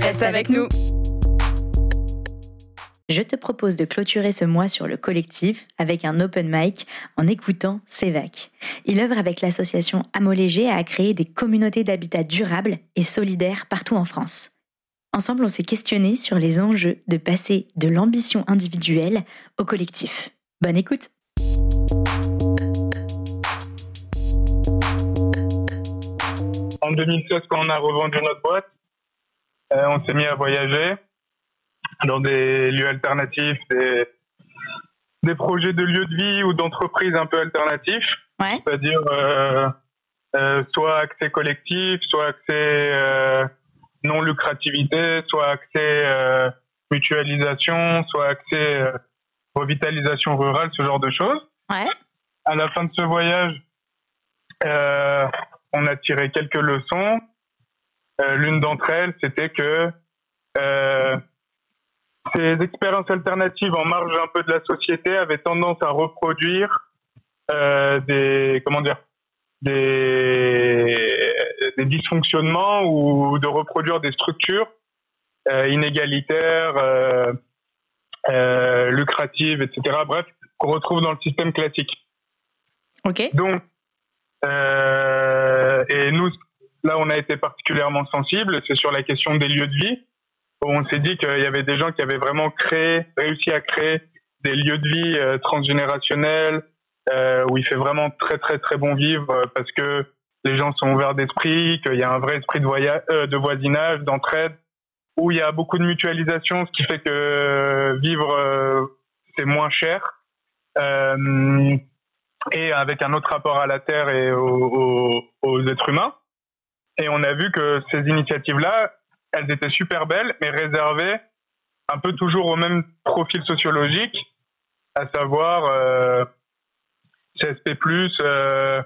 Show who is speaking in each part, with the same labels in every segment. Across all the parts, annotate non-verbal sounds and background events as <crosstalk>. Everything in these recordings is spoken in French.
Speaker 1: reste avec nous.
Speaker 2: Je te propose de clôturer ce mois sur le collectif avec un open mic en écoutant Cevac. Il œuvre avec l'association Amolégé à créer des communautés d'habitat durables et solidaires partout en France. Ensemble, on s'est questionné sur les enjeux de passer de l'ambition individuelle au collectif. Bonne écoute
Speaker 3: En 2016, quand on a revendu notre boîte, on s'est mis à voyager dans des lieux alternatifs, des, des projets de lieux de vie ou d'entreprises un peu alternatifs.
Speaker 2: Ouais.
Speaker 3: C'est-à-dire euh, euh, soit accès collectif, soit accès non lucrativité, soit accès mutualisation, soit accès revitalisation rurale, ce genre de choses.
Speaker 2: Ouais.
Speaker 3: À la fin de ce voyage, euh, on a tiré quelques leçons. Euh, L'une d'entre elles, c'était que euh, ces expériences alternatives en marge un peu de la société avaient tendance à reproduire euh, des comment dire des, des dysfonctionnements ou de reproduire des structures inégalitaires lucratives, etc. Bref, qu'on retrouve dans le système classique.
Speaker 2: Ok.
Speaker 3: Donc, euh, là, on a été particulièrement sensible, c'est sur la question des lieux de vie. Où on s'est dit qu'il y avait des gens qui avaient vraiment réussi à créer des lieux de vie euh, transgénérationnels, euh, où il fait vraiment très très très bon vivre euh, parce que les gens sont ouverts d'esprit, qu'il y a un vrai esprit de, voisinage, d'entraide, où il y a beaucoup de mutualisation, ce qui fait que vivre c'est moins cher. Et avec un autre rapport à la terre et aux, êtres humains. Et on a vu que ces initiatives-là, elles étaient super belles, mais réservées un peu toujours au même profil sociologique, à savoir euh, CSP+, euh,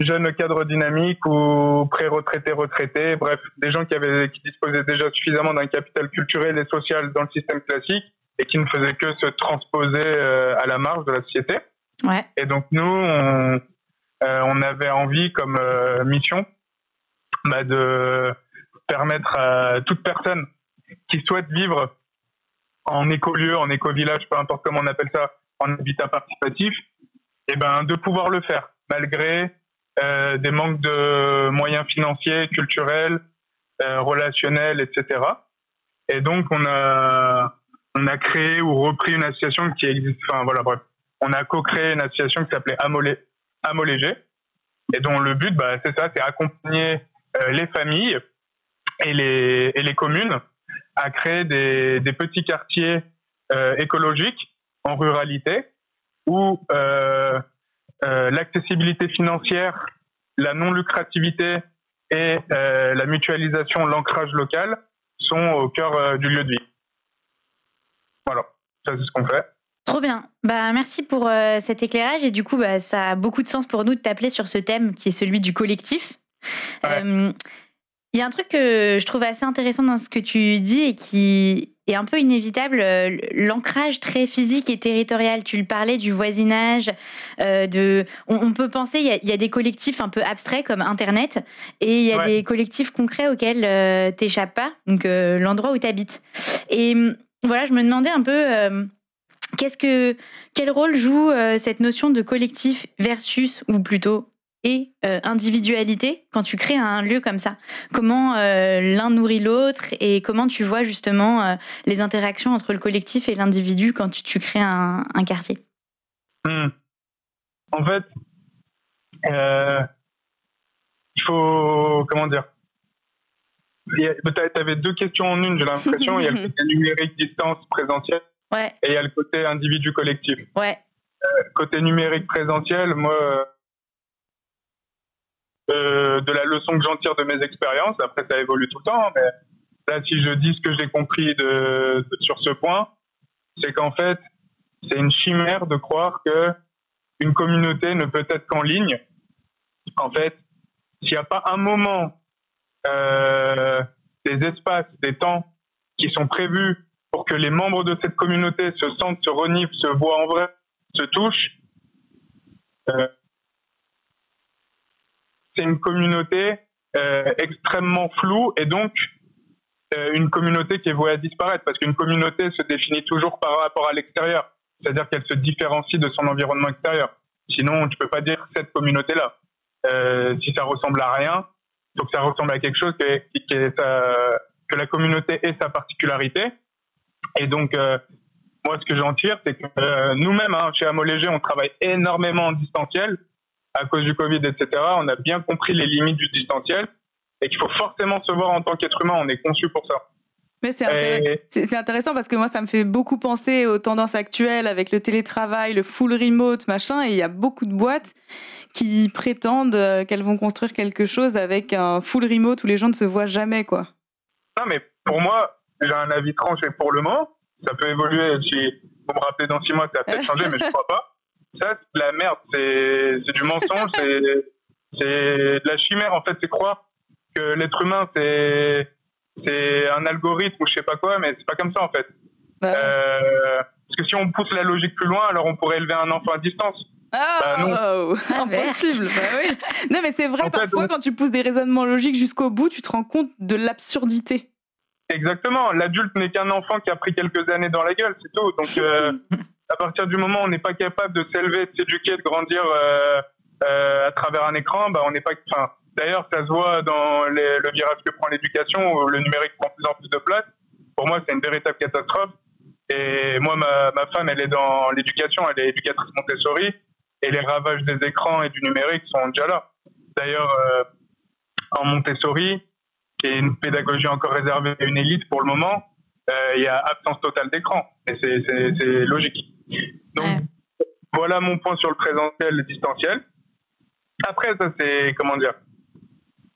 Speaker 3: jeunes cadres dynamiques ou pré-retraités, retraités, bref, des gens qui, avaient, qui disposaient déjà suffisamment d'un capital culturel et social dans le système classique et qui ne faisaient que se transposer euh, à la marge de la société.
Speaker 2: Ouais.
Speaker 3: Et donc nous, on, euh, on avait envie comme euh, mission bah, de permettre à toute personne qui souhaite vivre en écolieu, en éco-village, peu importe comment on appelle ça, en habitat participatif, et ben de pouvoir le faire malgré euh, des manques de moyens financiers, culturels, euh, relationnels, etc. Et donc on a on a créé ou repris une association qui existe. Enfin voilà, bref on a co-créé une association qui s'appelait Amolé, Amolégé, et dont le but, bah, c'est ça, c'est accompagner les familles et les, et les communes à créer des, des petits quartiers euh, écologiques en ruralité où euh, l'accessibilité financière, la non-lucrativité et la mutualisation, l'ancrage local sont au cœur du lieu de vie. Voilà, ça c'est ce qu'on fait.
Speaker 2: Trop bien. Bah, merci pour euh, cet éclairage. Et du coup, bah, ça a beaucoup de sens pour nous de t'appeler sur ce thème qui est celui du collectif. Il
Speaker 3: Ouais.
Speaker 2: euh, y a un truc que je trouve assez intéressant dans ce que tu dis et qui est un peu inévitable, euh, l'ancrage très physique et territorial. Tu le parlais du voisinage, euh, de, on, on, peut penser, il y, y, a des collectifs un peu abstraits comme Internet et il y a
Speaker 3: Ouais.
Speaker 2: des collectifs concrets auxquels euh, t'échappes pas, donc euh, l'endroit où tu habites. Et voilà, je me demandais un peu Qu'est-ce que quel rôle joue cette notion de collectif versus ou plutôt et euh, individualité quand tu crées un lieu comme ça Comment euh, l'un nourrit l'autre et comment tu vois justement euh, les interactions entre le collectif et l'individu quand tu, tu crées un, un quartier?
Speaker 3: Hmm. En fait, il faut comment dire? Tu avais deux questions en une, j'ai l'impression. Il y a le <laughs> côté numérique, distance, présentiel.
Speaker 2: Ouais.
Speaker 3: Et il y a le côté individu collectif.
Speaker 2: Ouais.
Speaker 3: Côté numérique présentiel, moi, euh, de la leçon que j'en tire de mes expériences, après ça évolue tout le temps, mais là, si je dis ce que j'ai compris sur ce point, c'est qu'en fait, c'est une chimère de croire que une communauté ne peut être qu'en ligne. En fait, s'il n'y a pas un moment, euh, des espaces, des temps qui sont prévus pour que les membres de cette communauté se sentent, se reniflent, se voient en vrai, se touchent, euh, c'est une communauté euh, extrêmement floue et donc euh, une communauté qui est vouée à disparaître parce qu'une communauté se définit toujours par rapport à l'extérieur, c'est-à-dire qu'elle se différencie de son environnement extérieur. Sinon, tu peux pas dire cette communauté-là. Euh, si ça ressemble à rien, donc ça ressemble à quelque chose qui est, qui est que la communauté ait sa particularité. Et donc, moi, ce que j'en tire, c'est que nous-mêmes, hein, chez Amo Léger, on travaille énormément en distanciel à cause du Covid, etc. On a bien compris les limites du distanciel et qu'il faut forcément se voir en tant qu'être humain. On est conçu pour ça.
Speaker 1: Mais c'est intéressant parce que moi, ça me fait beaucoup penser aux tendances actuelles avec le télétravail, le full remote, machin. Et il y a beaucoup de boîtes qui prétendent euh, qu'elles vont construire quelque chose avec un full remote où les gens ne se voient jamais, quoi.
Speaker 3: Non, mais pour moi, j'ai un avis tranché pour le moment. Ça peut évoluer. Si vous me rappelez dans six mois, ça a peut-être <laughs> changé, mais je crois pas. Ça, c'est de la merde. C'est du mensonge. c'est de la chimère, en fait. C'est croire que l'être humain, c'est c'est un algorithme ou je sais pas quoi, mais c'est pas comme ça, en fait. Bah euh, parce que si on pousse la logique plus loin, alors on pourrait élever un enfant à distance.
Speaker 1: Bah oh, impossible. bah oui. Non, mais c'est vrai, parfois, quand tu pousses des raisonnements logiques jusqu'au bout, tu te rends compte de l'absurdité.
Speaker 3: Exactement. L'adulte n'est qu'un enfant qui a pris quelques années dans la gueule, c'est tout. Donc, euh, <laughs> à partir du moment où on n'est pas capable de s'élever, de s'éduquer, de grandir euh, euh, à travers un écran, bah on n'est pas. Enfin, D'ailleurs, ça se voit dans le virage que prend l'éducation, où le numérique prend plus en plus de place. Pour moi, c'est une véritable catastrophe. Et moi, ma, femme, elle est dans l'éducation, elle est éducatrice Montessori, et les ravages des écrans et du numérique sont déjà là. D'ailleurs, euh, en Montessori, qui est une pédagogie encore réservée à une élite pour le moment, il y a absence totale d'écran. Et c'est logique. Donc, voilà mon point sur le présentiel et le distanciel. Après, ça, c'est, comment dire,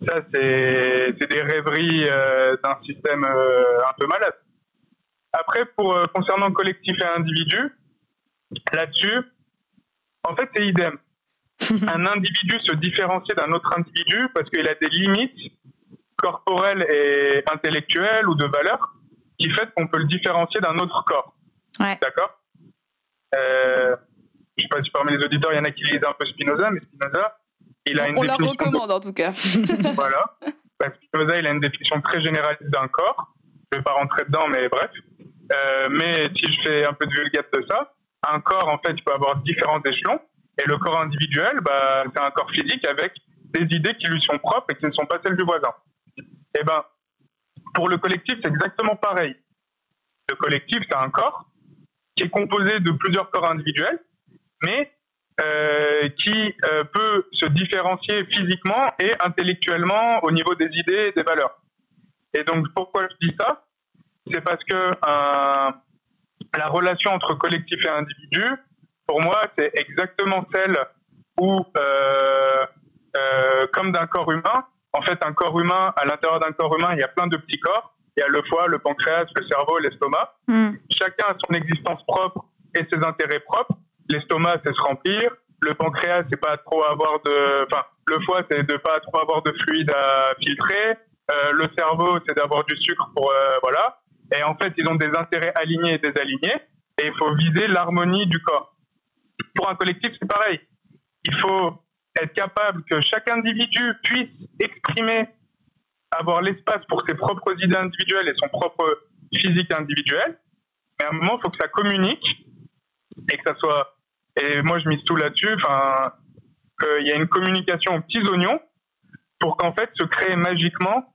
Speaker 3: ça, c'est des rêveries euh, d'un système euh, un peu malade. Après, pour concernant collectif et individu, là-dessus, en fait, c'est idem. <laughs> un individu se différencie d'un autre individu parce qu'il a des limites corporelles et intellectuelles ou de valeur qui fait qu'on peut le différencier d'un autre corps. D'accord? Euh, Je sais pas si parmi les auditeurs, il y en a qui lisent un peu Spinoza, mais Spinoza, il a une
Speaker 1: On la recommande en tout cas. <laughs>
Speaker 3: voilà. Spinoza, il a une définition très généraliste d'un corps. Je ne vais pas rentrer dedans, mais bref. Euh, mais si je fais un peu de vulgate de ça, un corps, en fait, il peut avoir différents échelons. Et le corps individuel, bah, c'est un corps physique avec des idées qui lui sont propres et qui ne sont pas celles du voisin. Eh ben, pour le collectif, c'est exactement pareil. Le collectif, c'est un corps qui est composé de plusieurs corps individuels, mais euh, qui euh, peut se différencier physiquement et intellectuellement au niveau des idées et des valeurs. Et donc, pourquoi je dis ça? C'est parce que la relation entre collectif et individu, pour moi, c'est exactement celle où, euh, comme d'un corps humain, en fait, un corps humain, à l'intérieur d'un corps humain, il y a plein de petits corps. Il y a le foie, le pancréas, le cerveau, l'estomac. Hmm. Chacun a son existence propre et ses intérêts propres. L'estomac, c'est se remplir. Le pancréas, c'est pas trop avoir de, enfin, le foie, c'est de pas trop avoir de fluide à filtrer. Euh, le cerveau, c'est d'avoir du sucre pour, euh, voilà. Et en fait, ils ont des intérêts alignés et désalignés. Et il faut viser l'harmonie du corps. Pour un collectif, c'est pareil. Il faut être capable que chaque individu puisse exprimer, avoir l'espace pour ses propres idées individuelles et son propre physique individuel. Mais à un moment, il faut que ça communique et que ça soit. Et moi, je mise tout là-dessus. Enfin, qu'il y a une communication aux petits oignons pour qu'en fait se créent magiquement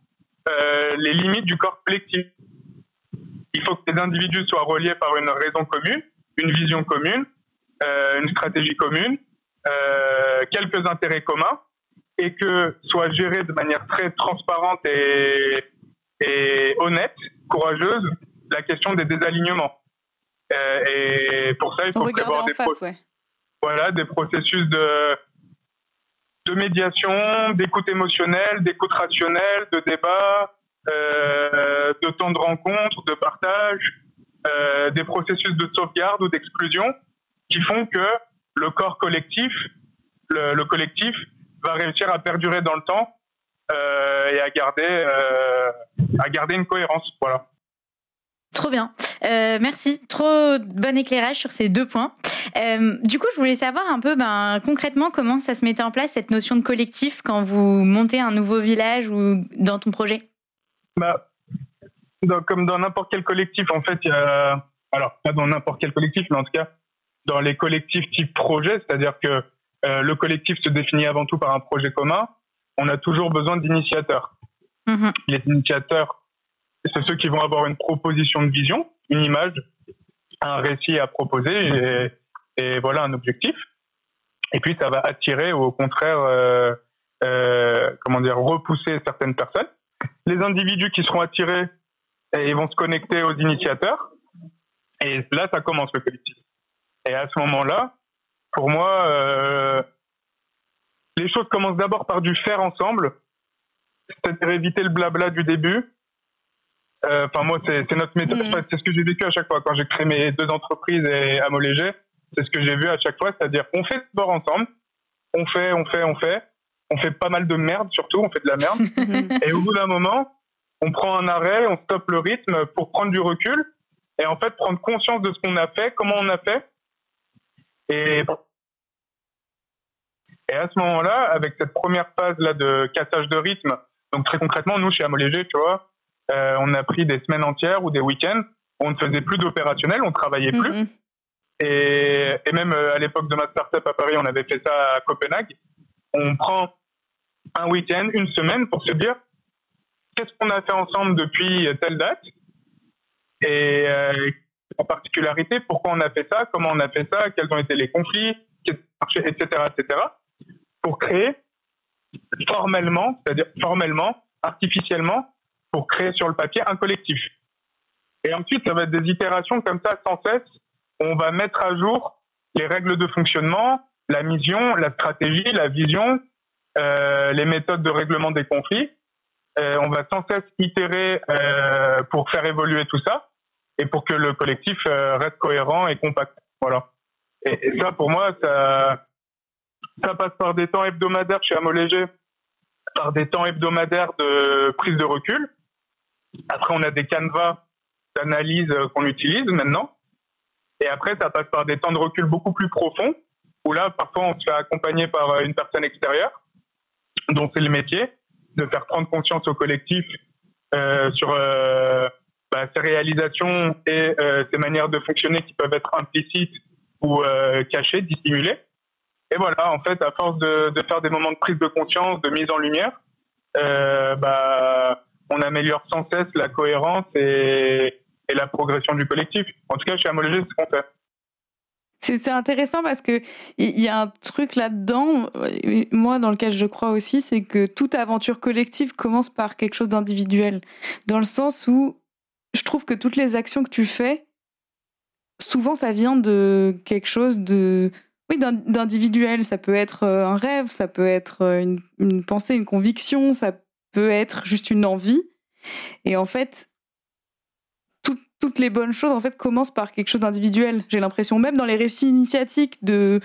Speaker 3: euh, les limites du corps collectif. Il faut que les individus soient reliés par une raison commune, une vision commune, euh, une stratégie commune, euh, quelques intérêts communs et que soit géré de manière très transparente et, et honnête, courageuse, la question des désalignements. Euh, et pour ça, il faut prévoir des, voilà, des processus de, de médiation, d'écoute émotionnelle, d'écoute rationnelle, de débat, euh, de de temps de rencontre, de partage, euh, des processus de sauvegarde ou d'exclusion qui font que le corps collectif, le, le, collectif, va réussir à perdurer dans le temps euh, et à garder, euh, à garder une cohérence. Voilà.
Speaker 2: Trop bien. Euh, merci. Trop bon éclairage sur ces deux points. Euh, du coup, je voulais savoir un peu ben, concrètement comment ça se mettait en place, cette notion de collectif, quand vous montez un nouveau village ou dans ton projet?
Speaker 3: Bah, Comme dans n'importe quel collectif, en fait, il y a. Alors, pas dans n'importe quel collectif, mais en tout cas, dans les collectifs type projet, c'est-à-dire que euh, le collectif se définit avant tout par un projet commun, on a toujours besoin d'initiateurs. Mmh. Les initiateurs, c'est ceux qui vont avoir une proposition de vision, une image, un récit à proposer et, et voilà un objectif. Et puis ça va attirer ou au contraire, euh, euh, comment dire, repousser certaines personnes. Les individus qui seront attirés, et ils vont se connecter aux initiateurs. Et là, ça commence le collectif. Et à ce moment-là, pour moi, euh, les choses commencent d'abord par du faire ensemble, c'est-à-dire éviter le blabla du début. Euh, enfin, moi, c'est notre méthode. Mmh. C'est ce que j'ai vécu à chaque fois quand j'ai créé mes deux entreprises et à Léger. C'est ce que j'ai vu à chaque fois, c'est-à-dire on fait sport ensemble, on fait, on fait, on fait, on fait pas mal de merde surtout, on fait de la merde. <laughs> et au bout d'un moment, on prend un arrêt, on stoppe le rythme pour prendre du recul et en fait prendre conscience de ce qu'on a fait, comment on a fait. Et, et à ce moment-là, avec cette première phase là de cassage de rythme, donc très concrètement, nous chez Amolégé, tu vois, euh, on a pris des semaines entières ou des week-ends, on ne faisait plus d'opérationnel, on travaillait plus. Mm-hmm. Et, et même euh, à l'époque de ma startup à Paris, on avait fait ça à Copenhague. On prend un week-end, une semaine pour se dire qu'est-ce qu'on a fait ensemble depuis telle date? Et euh, en particularité, pourquoi on a fait ça, comment on a fait ça, quels ont été les conflits, etc., etc., pour créer formellement, c'est-à-dire formellement, artificiellement, pour créer sur le papier un collectif. Et ensuite, ça va être des itérations comme ça sans cesse on va mettre à jour les règles de fonctionnement, la mission, la stratégie, la vision, euh, les méthodes de règlement des conflits. Euh, on va sans cesse itérer euh, pour faire évoluer tout ça et pour que le collectif reste cohérent et compact. Voilà. Et, ça, pour moi, ça, ça passe par des temps hebdomadaires chez Léger, par des temps hebdomadaires de prise de recul. Après, on a des canevas d'analyse qu'on utilise maintenant. Et après, ça passe par des temps de recul beaucoup plus profonds, où là, parfois, on se fait accompagner par euh, une personne extérieure, dont c'est le métier, de faire prendre conscience au collectif euh, sur euh, bah, ses réalisations et euh, ses manières de fonctionner qui peuvent être implicites ou euh, cachées, dissimulées. Et voilà, en fait, à force de, de, faire des moments de prise de conscience, de mise en lumière, euh, bah, on améliore sans cesse la cohérence et, et la progression du collectif. En tout cas, chez Amolégé, c'est ce qu'on fait.
Speaker 1: C'est intéressant parce que il y a un truc là-dedans, moi dans lequel je crois aussi, c'est que toute aventure collective commence par quelque chose d'individuel, dans le sens où je trouve que toutes les actions que tu fais, souvent ça vient de quelque chose de oui d'individuel. Ça peut être euh, un rêve, ça peut être euh, une, pensée, une conviction, ça peut être juste une envie. Et en fait, toutes les bonnes choses en fait commencent par quelque chose d'individuel. J'ai l'impression, même dans les récits initiatiques de,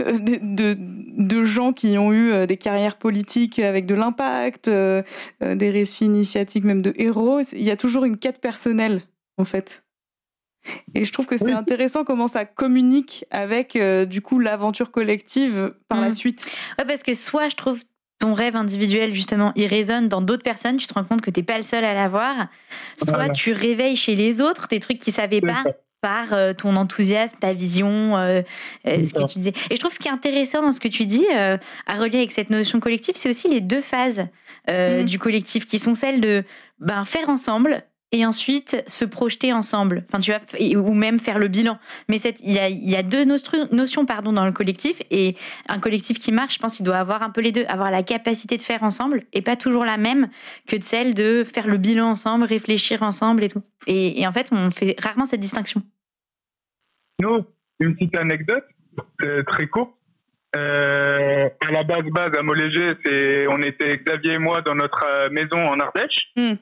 Speaker 1: euh, de, gens qui ont eu des carrières politiques avec de l'impact, des récits initiatiques même de héros, il y a toujours une quête personnelle en fait. <laughs> Et je trouve que c'est intéressant comment ça communique avec du coup l'aventure collective par la mmh. suite.
Speaker 2: Ouais, parce que soit je trouve ton rêve individuel, justement, il résonne dans d'autres personnes, tu te rends compte que tu n'es pas le seul à l'avoir. Soit tu réveilles chez les autres des trucs qu'ils savaient pas par euh, ton enthousiasme, ta vision, euh, euh, ce que tu disais. Et je trouve ce qui est intéressant dans ce que tu dis, à relier avec cette notion collective, c'est aussi les deux phases mm. du collectif qui sont celles de ben, faire ensemble et ensuite se projeter ensemble. Enfin, tu vois, ou même faire le bilan. Mais il y a, y a deux notions pardon dans le collectif et un collectif qui marche, je pense, il doit avoir un peu les deux, avoir la capacité de faire ensemble et pas toujours la même que de celle de faire le bilan ensemble, réfléchir ensemble et tout. Et, en fait, on fait rarement cette distinction.
Speaker 3: Nous, une petite anecdote très courte. Euh, à la base, base à Moléger, c'est on était Xavier et moi dans notre euh, maison en Ardèche. Hmm.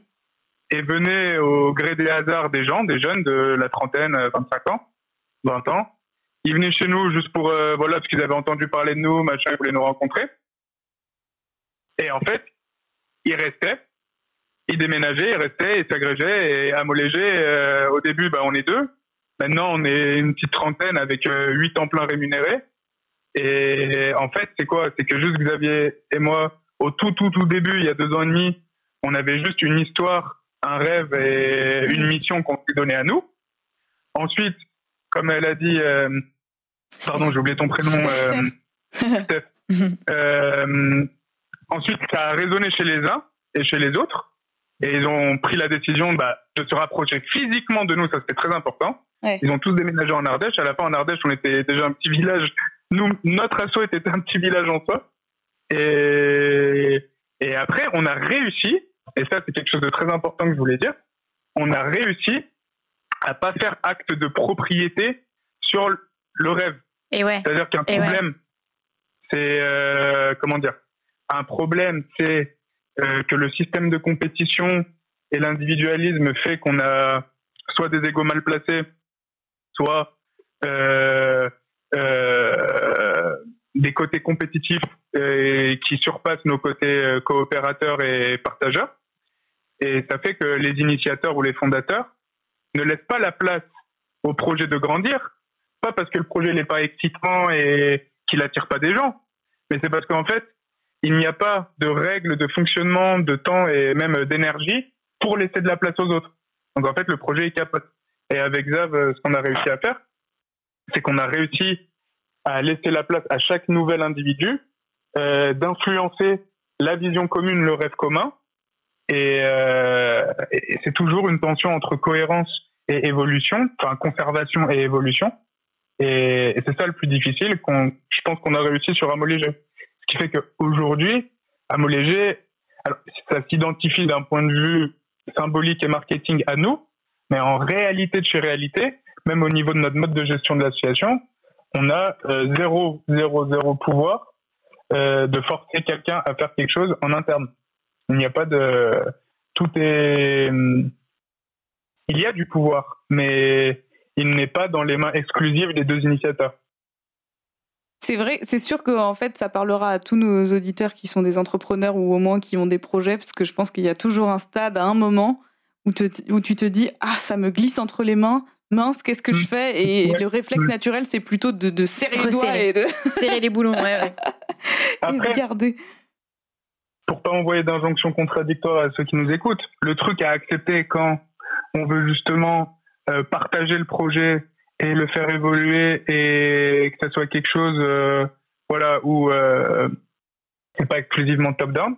Speaker 3: Et venaient au gré des hasards des gens, des jeunes de la trentaine, 25 ans, 20 ans. Ils venaient chez nous juste pour, voilà, parce qu'ils avaient entendu parler de nous, machin, ils voulaient nous rencontrer. Et en fait, ils restaient, ils déménageaient, ils restaient, ils s'agrégeaient. Et à Molégé, au début, bah, on est deux. Maintenant, on est une petite trentaine avec huit emplois rémunérés. Et en fait, c'est quoi? C'est que juste Xavier et moi, au tout, tout, tout début, il y a deux ans et demi, on avait juste une histoire, un rêve et une mission qu'on s'est donnée à nous. Ensuite, comme elle a dit, euh, pardon, j'ai oublié ton prénom, euh, Steph. <laughs> Euh, ensuite, ça a résonné chez les uns et chez les autres. Et ils ont pris la décision bah, de se rapprocher physiquement de nous, ça c'était très important. Ils ont tous déménagé en Ardèche. À la fin, en Ardèche, on était déjà un petit village. Nous, notre assaut était un petit village en soi. Et, et après, on a réussi, et ça c'est quelque chose de très important que je voulais dire, on a réussi à pas faire acte de propriété sur le rêve.
Speaker 2: Et ouais.
Speaker 3: C'est-à-dire qu'un problème, c'est euh, comment dire? Un problème, c'est euh, que le système de compétition et l'individualisme fait qu'on a soit des égos mal placés, soit euh, des côtés compétitifs qui surpassent nos côtés coopérateurs et partageurs. Et ça fait que les initiateurs ou les fondateurs ne laissent pas la place au projet de grandir, pas parce que le projet n'est pas excitant et qu'il n'attire pas des gens, mais c'est parce qu'en fait, il n'y a pas de règles de fonctionnement, de temps et même d'énergie pour laisser de la place aux autres. Donc en fait, le projet est capable. Et avec Zav, euh, ce qu'on a réussi à faire, c'est qu'on a réussi à laisser la place à chaque nouvel individu, euh, d'influencer la vision commune, le rêve commun. Et, euh, c'est toujours une tension entre cohérence et évolution, enfin conservation et évolution. Et, c'est ça le plus difficile qu'on, je pense qu'on a réussi sur Amolégé. Ce qui fait qu'aujourd'hui, Amolégé, alors, ça s'identifie d'un point de vue symbolique et marketing à nous, mais en réalité de chez réalité, même au niveau de notre mode de gestion de l'association, on a euh, zéro, zéro, zéro pouvoir euh, de forcer quelqu'un à faire quelque chose en interne. Il n'y a pas de... Tout est... Il y a du pouvoir, mais il n'est pas dans les mains exclusives des deux initiateurs.
Speaker 1: C'est vrai, c'est sûr que en fait, ça parlera à tous nos auditeurs qui sont des entrepreneurs ou au moins qui ont des projets, parce que je pense qu'il y a toujours un stade à un moment où, où tu te dis ah ça me glisse entre les mains, mince, qu'est-ce que je mm. fais? Et le réflexe naturel, c'est plutôt de, serrer les doigts et de
Speaker 2: serrer les boulons, ouais, <laughs>
Speaker 1: et de garder.
Speaker 3: Pas envoyer d'injonctions contradictoires à ceux qui nous écoutent, le truc à accepter quand on veut justement euh, partager le projet et le faire évoluer et que ça soit quelque chose, euh, voilà, où euh, c'est pas exclusivement top-down,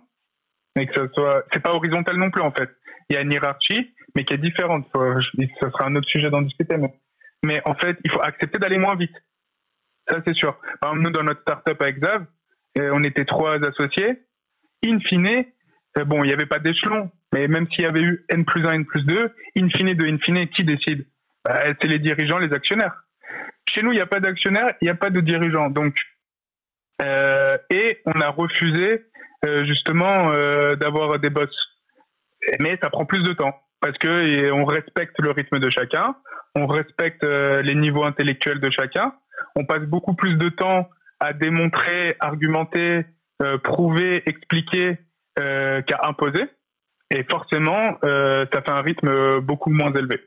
Speaker 3: mais que ça soit, c'est pas horizontal non plus en fait. Il y a une hiérarchie, mais qui est différente. Ça sera un autre sujet d'en discuter. Mais, mais en fait, il faut accepter d'aller moins vite. Ça, c'est sûr. Par exemple, nous, dans notre startup avec Zav, euh, on était trois associés. In fine, euh, bon, il n'y avait pas d'échelon, mais même s'il y avait eu N plus 1, N plus 2, in fine de in fine, qui décide? Bah, C'est les dirigeants, les actionnaires. Chez nous, il n'y a pas d'actionnaires, il n'y a pas de dirigeants. Donc, euh, et on a refusé euh, justement d'avoir des boss. Mais ça prend plus de temps parce que on respecte le rythme de chacun, on respecte les niveaux intellectuels de chacun, on passe beaucoup plus de temps à démontrer, argumenter, euh, prouver, expliquer euh, qu'à imposer. Et forcément, ça fait un rythme beaucoup moins élevé.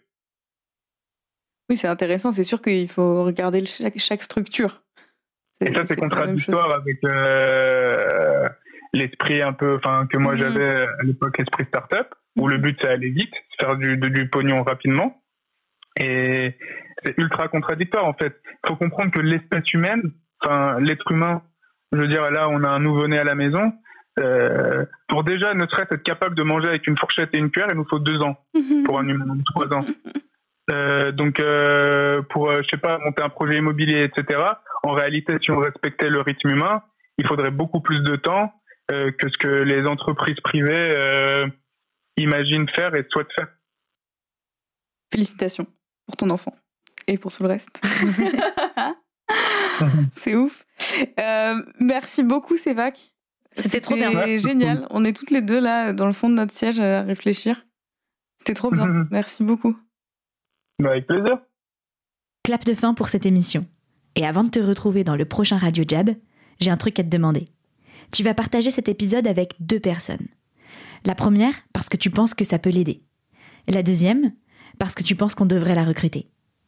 Speaker 1: Oui, c'est intéressant. C'est sûr qu'il faut regarder chaque, structure.
Speaker 3: Et ça, c'est contradictoire avec l'esprit un peu, que moi mm-hmm. j'avais à l'époque, l'esprit startup où le but c'est aller vite, faire du, du pognon rapidement. Et c'est ultra contradictoire en fait. Il faut comprendre que l'espèce humaine, enfin l'être humain, je veux dire là on a un nouveau-né à la maison, euh, pour déjà ne serait-ce être capable de manger avec une fourchette et une cuillère, il nous faut deux ans <laughs> pour un humain, trois ans. Euh, donc euh, pour je sais pas monter un projet immobilier, etc. En réalité, si on respectait le rythme humain, il faudrait beaucoup plus de temps que ce que les entreprises privées imagine faire et souhaite faire.
Speaker 1: Félicitations pour ton enfant et pour tout le reste. <laughs> <laughs> c'est ouf. Euh, merci beaucoup, Sévac.
Speaker 2: C'était trop bien.
Speaker 1: C'était génial. On est toutes les deux là, dans le fond de notre siège, à réfléchir. C'était trop bien. <laughs> Merci beaucoup.
Speaker 3: Bah, avec plaisir.
Speaker 2: Clap de fin pour cette émission. Et avant de te retrouver dans le prochain Radio Jab, j'ai un truc à te demander. Tu vas partager cet épisode avec deux personnes. La première, parce que tu penses que ça peut l'aider. La deuxième, parce que tu penses qu'on devrait la recruter.